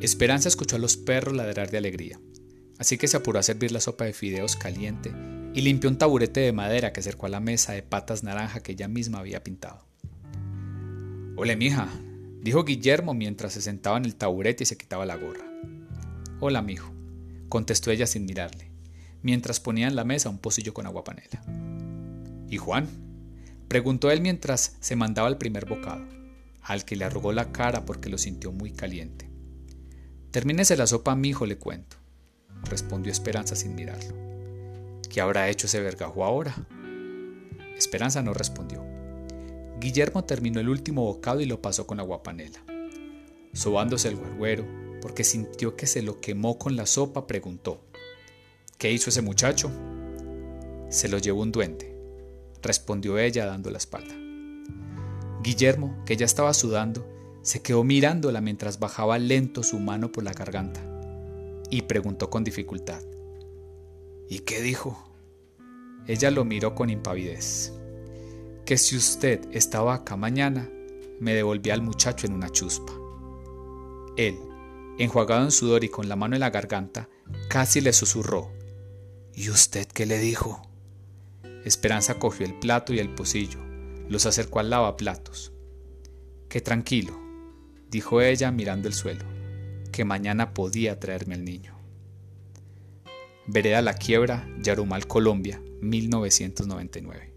Esperanza escuchó a los perros ladrar de alegría, así que se apuró a servir la sopa de fideos caliente y limpió un taburete de madera que acercó a la mesa de patas naranja que ella misma había pintado. Hola, mija, dijo Guillermo mientras se sentaba en el taburete y se quitaba la gorra. Hola, mijo, contestó ella sin mirarle, mientras ponía en la mesa un pocillo con agua panela. ¿Y Juan? preguntó él mientras se mandaba el primer bocado, al que le arrugó la cara porque lo sintió muy caliente. Termínese la sopa, mijo, le cuento, respondió Esperanza sin mirarlo. ¿Qué habrá hecho ese vergajo ahora? Esperanza no respondió. Guillermo terminó el último bocado y lo pasó con agua panela. Sobándose el guarguero, porque sintió que se lo quemó con la sopa, preguntó: ¿Qué hizo ese muchacho? Se lo llevó un duende, respondió ella dando la espalda. Guillermo, que ya estaba sudando, se quedó mirándola mientras bajaba lento su mano por la garganta y preguntó con dificultad. ¿Y qué dijo? Ella lo miró con impavidez. Que si usted estaba acá mañana, me devolvía al muchacho en una chuspa. Él, enjuagado en sudor y con la mano en la garganta, casi le susurró. ¿Y usted qué le dijo? Esperanza cogió el plato y el pocillo, los acercó al lavaplatos. Que tranquilo, dijo ella mirando el suelo, que mañana podía traerme al niño. Vereda La Quiebra, Yarumal, Colombia, 1999.